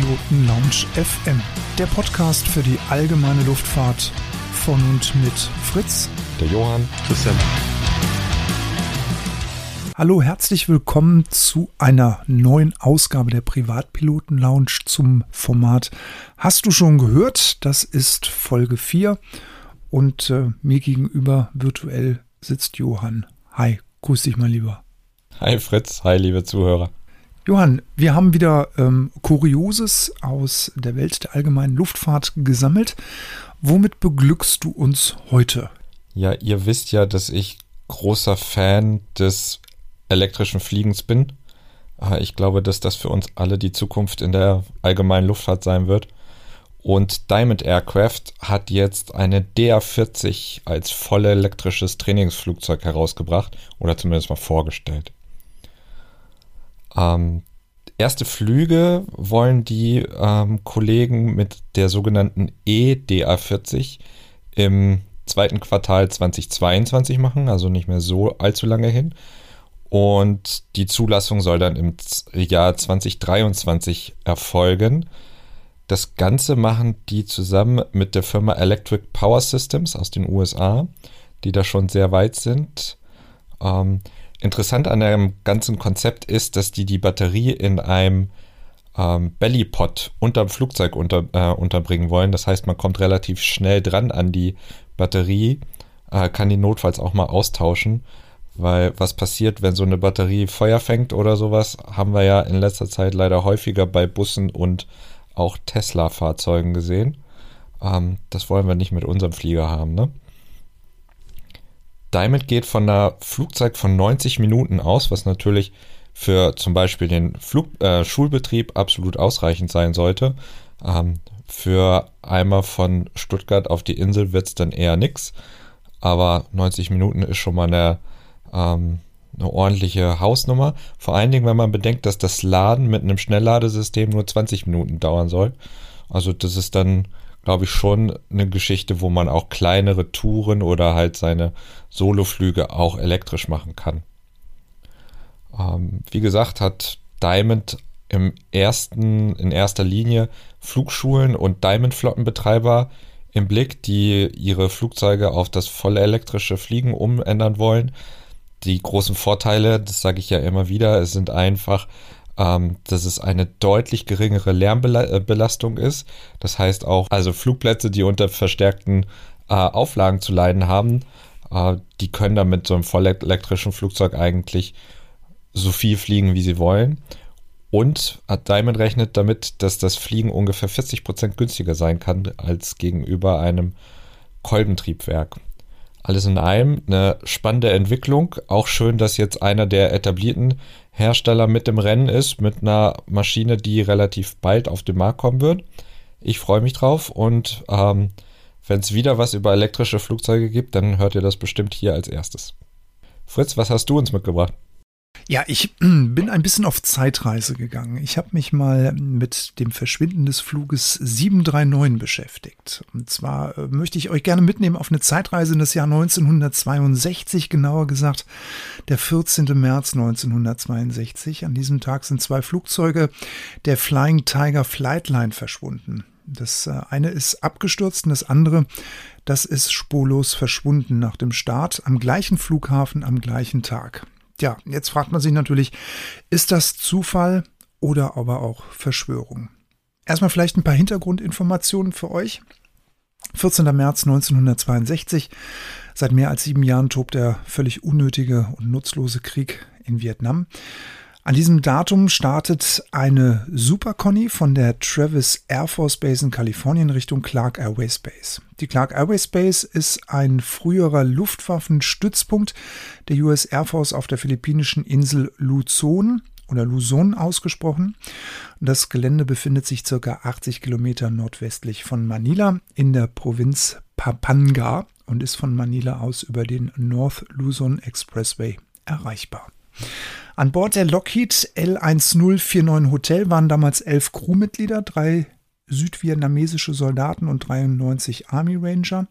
Privatpiloten Lounge FM, der Podcast für die allgemeine Luftfahrt von und mit Fritz, der Johann, Christian. Hallo, herzlich willkommen zu einer neuen Ausgabe der Privatpiloten Lounge zum Format. Hast du schon gehört? Das ist Folge 4 und äh, mir gegenüber virtuell sitzt Johann. Hi, grüß dich mal lieber. Hi Fritz, hi liebe Zuhörer. Johann, wir haben wieder ähm, Kurioses aus der Welt der allgemeinen Luftfahrt gesammelt. Womit beglückst du uns heute? Ja, ihr wisst ja, dass ich großer Fan des elektrischen Fliegens bin. Äh, ich glaube, dass das für uns alle die Zukunft in der allgemeinen Luftfahrt sein wird. Und Diamond Aircraft hat jetzt eine DA40 als voll elektrisches Trainingsflugzeug herausgebracht oder zumindest mal vorgestellt. Ähm, erste Flüge wollen die ähm, Kollegen mit der sogenannten EDA40 im zweiten Quartal 2022 machen, also nicht mehr so allzu lange hin. Und die Zulassung soll dann im Jahr 2023 erfolgen. Das Ganze machen die zusammen mit der Firma Electric Power Systems aus den USA, die da schon sehr weit sind. Ähm, Interessant an dem ganzen Konzept ist, dass die die Batterie in einem ähm, Bellypod unterm Flugzeug unter, äh, unterbringen wollen. Das heißt, man kommt relativ schnell dran an die Batterie, äh, kann die notfalls auch mal austauschen. Weil was passiert, wenn so eine Batterie Feuer fängt oder sowas, haben wir ja in letzter Zeit leider häufiger bei Bussen und auch Tesla-Fahrzeugen gesehen. Ähm, das wollen wir nicht mit unserem Flieger haben, ne? Diamond geht von einer Flugzeit von 90 Minuten aus, was natürlich für zum Beispiel den Flug, äh, Schulbetrieb absolut ausreichend sein sollte. Ähm, für einmal von Stuttgart auf die Insel wird es dann eher nichts. Aber 90 Minuten ist schon mal eine, ähm, eine ordentliche Hausnummer. Vor allen Dingen, wenn man bedenkt, dass das Laden mit einem Schnellladesystem nur 20 Minuten dauern soll. Also das ist dann glaube ich, schon eine Geschichte, wo man auch kleinere Touren oder halt seine Soloflüge auch elektrisch machen kann. Ähm, wie gesagt, hat Diamond im ersten, in erster Linie Flugschulen und Diamond-Flottenbetreiber im Blick, die ihre Flugzeuge auf das volle elektrische Fliegen umändern wollen. Die großen Vorteile, das sage ich ja immer wieder, es sind einfach, ähm, dass es eine deutlich geringere Lärmbelastung ist. Das heißt auch, also Flugplätze, die unter verstärkten äh, Auflagen zu leiden haben, äh, die können dann mit so einem vollelektrischen Flugzeug eigentlich so viel fliegen, wie sie wollen. Und Diamond rechnet damit, dass das Fliegen ungefähr 40% günstiger sein kann als gegenüber einem Kolbentriebwerk. Alles in allem eine spannende Entwicklung. Auch schön, dass jetzt einer der etablierten Hersteller mit im Rennen ist, mit einer Maschine, die relativ bald auf den Markt kommen wird. Ich freue mich drauf und ähm, wenn es wieder was über elektrische Flugzeuge gibt, dann hört ihr das bestimmt hier als erstes. Fritz, was hast du uns mitgebracht? Ja, ich bin ein bisschen auf Zeitreise gegangen. Ich habe mich mal mit dem Verschwinden des Fluges 739 beschäftigt. Und zwar äh, möchte ich euch gerne mitnehmen auf eine Zeitreise in das Jahr 1962, genauer gesagt der 14. März 1962. An diesem Tag sind zwei Flugzeuge der Flying Tiger Flightline verschwunden. Das äh, eine ist abgestürzt und das andere, das ist spurlos verschwunden nach dem Start am gleichen Flughafen am gleichen Tag. Ja, jetzt fragt man sich natürlich, ist das Zufall oder aber auch Verschwörung? Erstmal vielleicht ein paar Hintergrundinformationen für euch. 14. März 1962. Seit mehr als sieben Jahren tobt der völlig unnötige und nutzlose Krieg in Vietnam. An diesem Datum startet eine Super Conny von der Travis Air Force Base in Kalifornien Richtung Clark Airways Base. Die Clark Airways Base ist ein früherer Luftwaffenstützpunkt der US Air Force auf der philippinischen Insel Luzon oder Luzon ausgesprochen. Das Gelände befindet sich circa 80 Kilometer nordwestlich von Manila in der Provinz Pampanga und ist von Manila aus über den North Luzon Expressway erreichbar. An Bord der Lockheed L1049 Hotel waren damals elf Crewmitglieder, drei südvietnamesische Soldaten und 93 Army Ranger.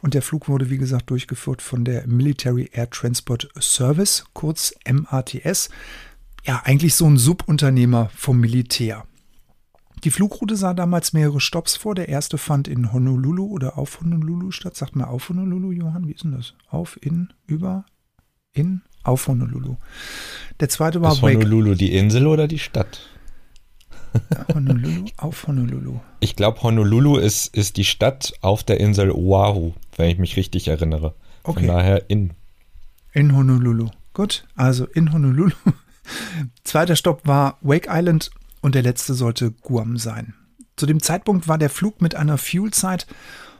Und der Flug wurde, wie gesagt, durchgeführt von der Military Air Transport Service, kurz MATS. Ja, eigentlich so ein Subunternehmer vom Militär. Die Flugroute sah damals mehrere Stops vor. Der erste fand in Honolulu oder auf Honolulu statt. Sagt mal auf Honolulu, Johann, wie ist denn das? Auf, in, über, in, auf Honolulu. Der zweite war Ist Honolulu die Insel oder die Stadt? Honolulu, auf Honolulu. Ich glaube, Honolulu ist, ist die Stadt auf der Insel Oahu, wenn ich mich richtig erinnere. Okay. Von daher in. In Honolulu. Gut, also in Honolulu. Zweiter Stopp war Wake Island und der letzte sollte Guam sein. Zu dem Zeitpunkt war der Flug mit einer Fuelzeit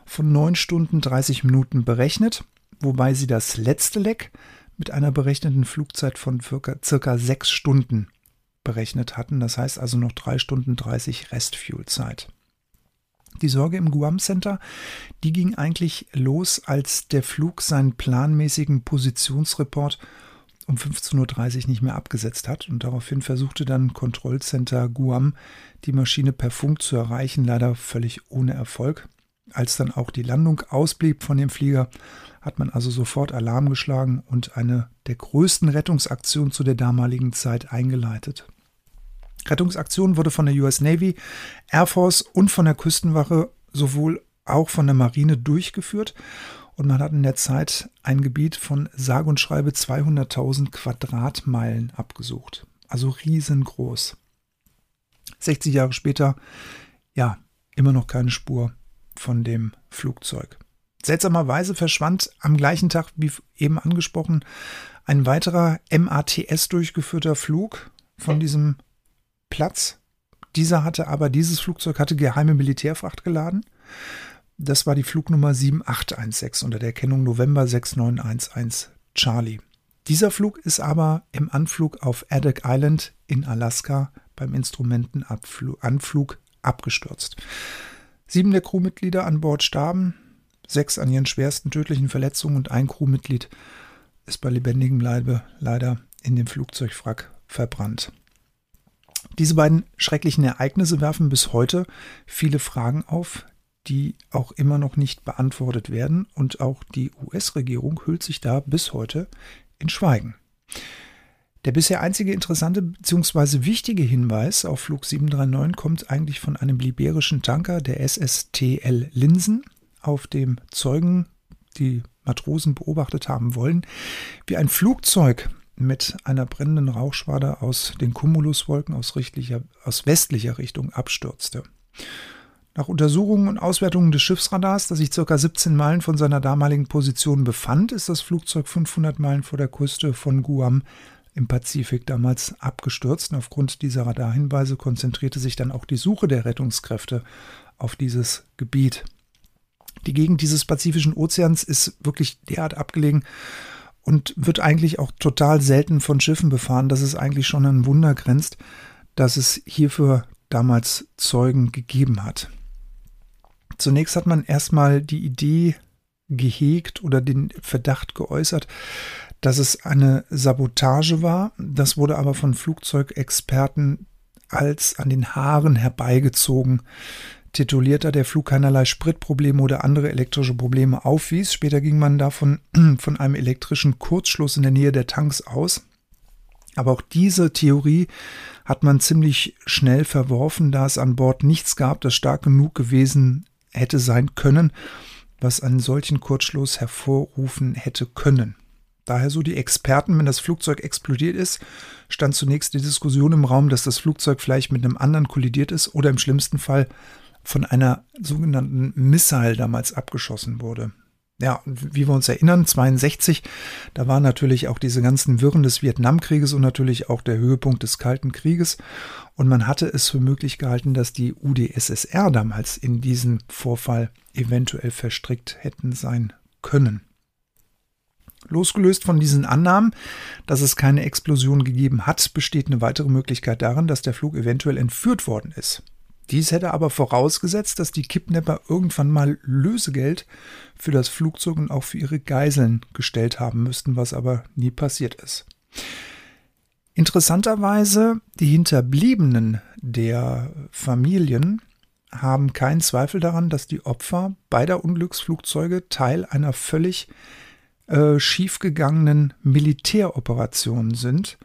von 9 Stunden 30 Minuten berechnet, wobei sie das letzte Leck mit einer berechneten Flugzeit von circa, 6 Stunden berechnet hatten. Das heißt also noch 3 Stunden 30 Restfuelzeit. Die Sorge im Guam Center, die ging eigentlich los, als der Flug seinen planmäßigen Positionsreport um 15.30 Uhr nicht mehr abgesetzt hat und daraufhin versuchte dann Kontrollcenter Guam die Maschine per Funk zu erreichen, leider völlig ohne Erfolg. Als dann auch die Landung ausblieb von dem Flieger, hat man also sofort Alarm geschlagen und eine der größten Rettungsaktionen zu der damaligen Zeit eingeleitet. Rettungsaktion wurde von der US Navy, Air Force und von der Küstenwache sowohl auch von der Marine durchgeführt und man hat in der Zeit ein Gebiet von sage und schreibe 200.000 Quadratmeilen abgesucht. Also riesengroß. 60 Jahre später, ja, immer noch keine Spur von dem Flugzeug. Seltsamerweise verschwand am gleichen Tag, wie eben angesprochen, ein weiterer MATS durchgeführter Flug von diesem Platz. Dieser hatte aber, dieses Flugzeug hatte geheime Militärfracht geladen. Das war die Flugnummer 7816 unter der Kennung November 6911 Charlie. Dieser Flug ist aber im Anflug auf Adak Island in Alaska beim Instrumentenanflug abgestürzt. Sieben der Crewmitglieder an Bord starben, sechs an ihren schwersten tödlichen Verletzungen und ein Crewmitglied ist bei lebendigem Leibe leider in dem Flugzeugwrack verbrannt. Diese beiden schrecklichen Ereignisse werfen bis heute viele Fragen auf, die auch immer noch nicht beantwortet werden und auch die US-Regierung hüllt sich da bis heute in Schweigen. Der bisher einzige interessante bzw. wichtige Hinweis auf Flug 739 kommt eigentlich von einem liberischen Tanker der SSTL Linsen, auf dem Zeugen die Matrosen beobachtet haben wollen, wie ein Flugzeug mit einer brennenden Rauchschwader aus den Cumuluswolken aus, aus westlicher Richtung abstürzte. Nach Untersuchungen und Auswertungen des Schiffsradars, das sich ca. 17 Meilen von seiner damaligen Position befand, ist das Flugzeug 500 Meilen vor der Küste von Guam im Pazifik damals abgestürzt. Und aufgrund dieser Radarhinweise konzentrierte sich dann auch die Suche der Rettungskräfte auf dieses Gebiet. Die Gegend dieses Pazifischen Ozeans ist wirklich derart abgelegen und wird eigentlich auch total selten von Schiffen befahren, dass es eigentlich schon ein Wunder grenzt, dass es hierfür damals Zeugen gegeben hat. Zunächst hat man erstmal die Idee gehegt oder den Verdacht geäußert, dass es eine Sabotage war. Das wurde aber von Flugzeugexperten als an den Haaren herbeigezogen tituliert, da der Flug keinerlei Spritprobleme oder andere elektrische Probleme aufwies. Später ging man davon von einem elektrischen Kurzschluss in der Nähe der Tanks aus. Aber auch diese Theorie hat man ziemlich schnell verworfen, da es an Bord nichts gab, das stark genug gewesen hätte sein können, was einen solchen Kurzschluss hervorrufen hätte können. Daher so die Experten, wenn das Flugzeug explodiert ist, stand zunächst die Diskussion im Raum, dass das Flugzeug vielleicht mit einem anderen kollidiert ist oder im schlimmsten Fall von einer sogenannten Missile damals abgeschossen wurde. Ja, wie wir uns erinnern, 62, da waren natürlich auch diese ganzen Wirren des Vietnamkrieges und natürlich auch der Höhepunkt des Kalten Krieges. Und man hatte es für möglich gehalten, dass die UdSSR damals in diesen Vorfall eventuell verstrickt hätten sein können. Losgelöst von diesen Annahmen, dass es keine Explosion gegeben hat, besteht eine weitere Möglichkeit darin, dass der Flug eventuell entführt worden ist. Dies hätte aber vorausgesetzt, dass die Kidnapper irgendwann mal Lösegeld für das Flugzeug und auch für ihre Geiseln gestellt haben müssten, was aber nie passiert ist. Interessanterweise, die Hinterbliebenen der Familien haben keinen Zweifel daran, dass die Opfer beider Unglücksflugzeuge Teil einer völlig äh, schiefgegangenen Militäroperation sind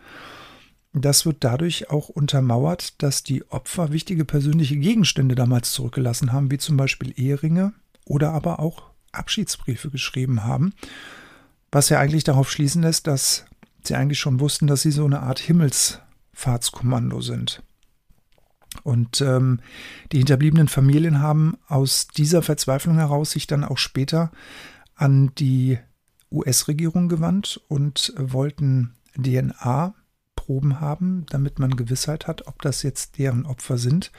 das wird dadurch auch untermauert, dass die Opfer wichtige persönliche Gegenstände damals zurückgelassen haben, wie zum Beispiel Eheringe oder aber auch Abschiedsbriefe geschrieben haben, was ja eigentlich darauf schließen lässt, dass sie eigentlich schon wussten, dass sie so eine Art Himmelsfahrtskommando sind. Und ähm, die hinterbliebenen Familien haben aus dieser Verzweiflung heraus sich dann auch später an die US-Regierung gewandt und wollten DNA-Proben haben, damit man Gewissheit hat, ob das jetzt deren Opfer sind.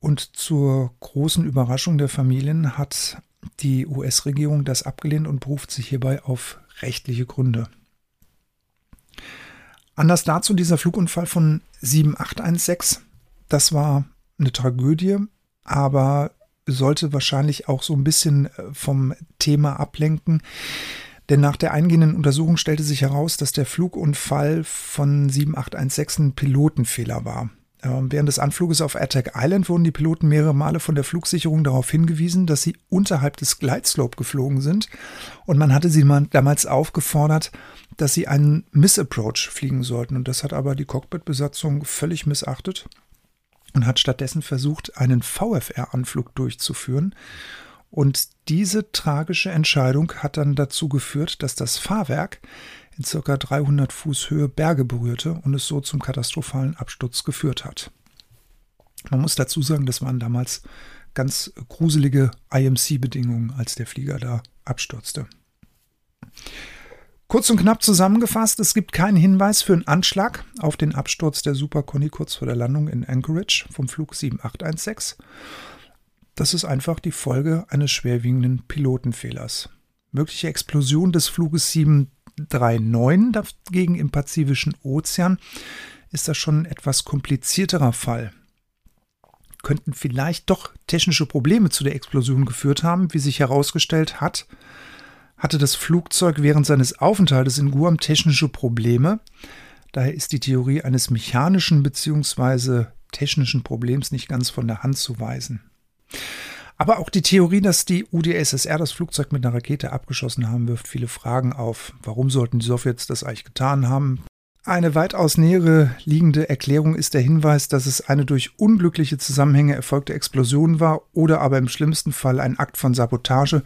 Und zur großen Überraschung der Familien hat die US-Regierung das abgelehnt und beruft sich hierbei auf rechtliche Gründe. Anders dazu dieser Flugunfall von 7816. Das war eine Tragödie, aber sollte wahrscheinlich auch so ein bisschen äh, vom Thema ablenken. Denn nach der eingehenden Untersuchung stellte sich heraus, dass der Flugunfall von 7816 ein Pilotenfehler war. Ähm, während des Anfluges auf Attack Island wurden die Piloten mehrere Male von der Flugsicherung darauf hingewiesen, dass sie unterhalb des Glideslope geflogen sind. Und man hatte sie damals aufgefordert, dass sie einen Missapproach fliegen sollten. Und das hat aber die Cockpit-Besatzung völlig missachtet und hat stattdessen versucht, einen VFR-Anflug durchzuführen. Und diese tragische Entscheidung hat dann dazu geführt, dass das Fahrwerk in ca. 300 Fuß Höhe Berge berührte und es so zum katastrophalen Absturz geführt hat. Man muss dazu sagen, das waren damals ganz gruselige IMC-Bedingungen, als der Flieger da abstürzte. Kurz und knapp zusammengefasst, es gibt keinen Hinweis für einen Anschlag auf den Absturz der Super Conny kurz vor der Landung in Anchorage vom Flug 7816. Das ist einfach die Folge eines schwerwiegenden Pilotenfehlers. Mögliche Explosion des Fluges 739 dagegen im Pazifischen Ozean ist das schon ein etwas komplizierterer Fall. Könnten vielleicht doch technische Probleme zu der Explosion geführt haben, wie sich herausgestellt hat hatte das Flugzeug während seines Aufenthaltes in Guam technische Probleme. Daher ist die Theorie eines mechanischen bzw. technischen Problems nicht ganz von der Hand zu weisen. Aber auch die Theorie, dass die UdSSR das Flugzeug mit einer Rakete abgeschossen haben, wirft viele Fragen auf. Warum sollten die Sowjets das eigentlich getan haben? Eine weitaus nähere liegende Erklärung ist der Hinweis, dass es eine durch unglückliche Zusammenhänge erfolgte Explosion war oder aber im schlimmsten Fall ein Akt von Sabotage,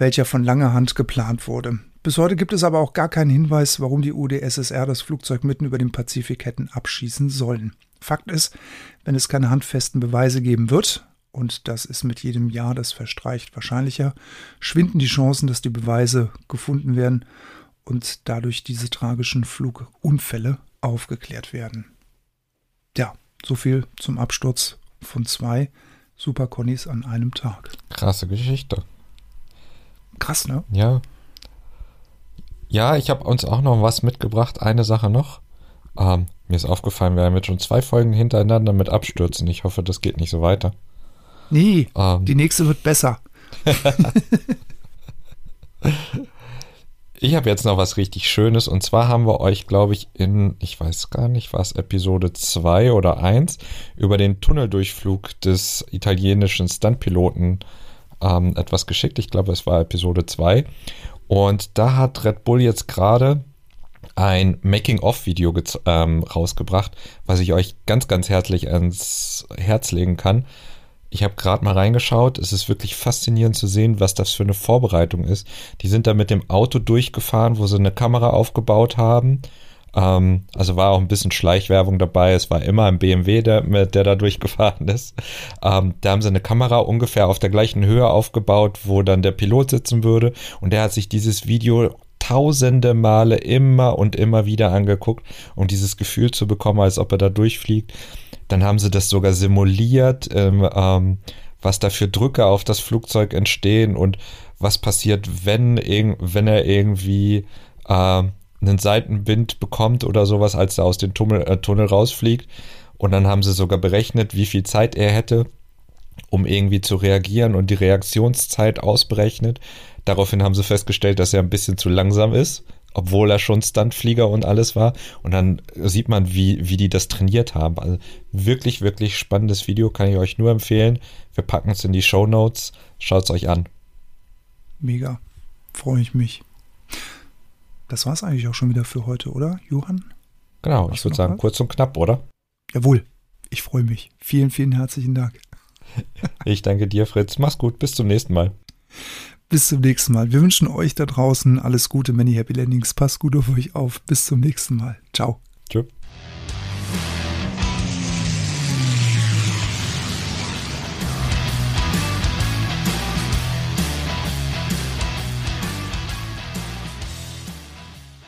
welcher von langer Hand geplant wurde. Bis heute gibt es aber auch gar keinen Hinweis, warum die UdSSR das Flugzeug mitten über dem Pazifik hätten abschießen sollen. Fakt ist, wenn es keine handfesten Beweise geben wird, und das ist mit jedem Jahr, das verstreicht, wahrscheinlicher, schwinden die Chancen, dass die Beweise gefunden werden und dadurch diese tragischen Flugunfälle aufgeklärt werden. Ja, so viel zum Absturz von zwei Superconnies an einem Tag. Krasse Geschichte. Krass, ne? Ja. Ja, ich habe uns auch noch was mitgebracht. Eine Sache noch. Ähm, mir ist aufgefallen, wir haben jetzt schon zwei Folgen hintereinander mit Abstürzen. Ich hoffe, das geht nicht so weiter. Nee, ähm, die nächste wird besser. ich habe jetzt noch was richtig Schönes und zwar haben wir euch, glaube ich, in, ich weiß gar nicht, was Episode 2 oder 1 über den Tunneldurchflug des italienischen Stuntpiloten ähm, etwas geschickt. Ich glaube, es war Episode 2. Und da hat Red Bull jetzt gerade ein Making-of-Video ähm, rausgebracht, was ich euch ganz, ganz herzlich ans Herz legen kann. Ich habe gerade mal reingeschaut. Es ist wirklich faszinierend zu sehen, was das für eine Vorbereitung ist. Die sind da mit dem Auto durchgefahren, wo sie eine Kamera aufgebaut haben ähm, also war auch ein bisschen Schleichwerbung dabei. Es war immer ein BMW, der, der da durchgefahren ist. Ähm, da haben sie eine Kamera ungefähr auf der gleichen Höhe aufgebaut, wo dann der Pilot sitzen würde. Und der hat sich dieses Video tausende Male immer und immer wieder angeguckt, um dieses Gefühl zu bekommen, als ob er da durchfliegt. Dann haben sie das sogar simuliert, ähm, ähm, was da für Drücke auf das Flugzeug entstehen und was passiert, wenn, wenn er irgendwie äh, einen Seitenwind bekommt oder sowas, als er aus dem Tunnel, äh, Tunnel rausfliegt. Und dann haben sie sogar berechnet, wie viel Zeit er hätte, um irgendwie zu reagieren und die Reaktionszeit ausberechnet. Daraufhin haben sie festgestellt, dass er ein bisschen zu langsam ist, obwohl er schon Stuntflieger und alles war. Und dann sieht man, wie, wie die das trainiert haben. Also wirklich, wirklich spannendes Video, kann ich euch nur empfehlen. Wir packen es in die Show Notes. Schaut es euch an. Mega. Freue ich mich. Das war es eigentlich auch schon wieder für heute, oder, Johann? Genau, Hast ich würde sagen, was? kurz und knapp, oder? Jawohl, ich freue mich. Vielen, vielen herzlichen Dank. Ich danke dir, Fritz. Mach's gut, bis zum nächsten Mal. Bis zum nächsten Mal. Wir wünschen euch da draußen alles Gute, Many Happy Landings. Passt gut auf euch auf. Bis zum nächsten Mal. Ciao. Tschüss.